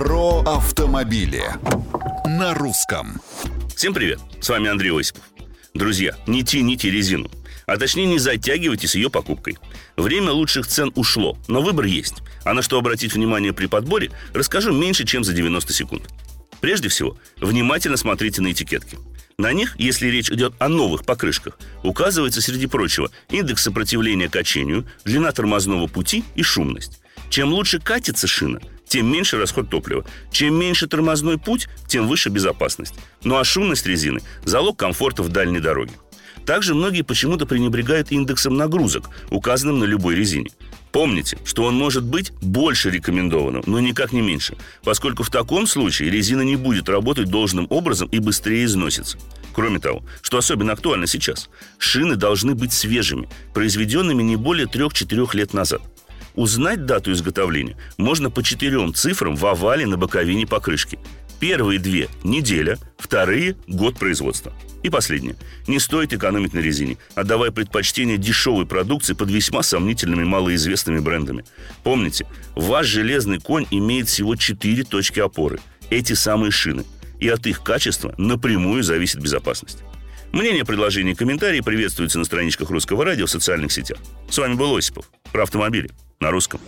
Про автомобили на русском. Всем привет, с вами Андрей Осипов. Друзья, не тяните резину, а точнее не затягивайте с ее покупкой. Время лучших цен ушло, но выбор есть. А на что обратить внимание при подборе, расскажу меньше, чем за 90 секунд. Прежде всего, внимательно смотрите на этикетки. На них, если речь идет о новых покрышках, указывается, среди прочего, индекс сопротивления качению, длина тормозного пути и шумность. Чем лучше катится шина, тем меньше расход топлива. Чем меньше тормозной путь, тем выше безопасность. Ну а шумность резины – залог комфорта в дальней дороге. Также многие почему-то пренебрегают индексом нагрузок, указанным на любой резине. Помните, что он может быть больше рекомендованным, но никак не меньше, поскольку в таком случае резина не будет работать должным образом и быстрее износится. Кроме того, что особенно актуально сейчас, шины должны быть свежими, произведенными не более 3-4 лет назад – Узнать дату изготовления можно по четырем цифрам в овале на боковине покрышки. Первые две – неделя, вторые – год производства. И последнее. Не стоит экономить на резине, отдавая предпочтение дешевой продукции под весьма сомнительными малоизвестными брендами. Помните, ваш железный конь имеет всего четыре точки опоры. Эти самые шины. И от их качества напрямую зависит безопасность. Мнения, предложения и комментарии приветствуются на страничках Русского радио в социальных сетях. С вами был Осипов. Про автомобили на русском.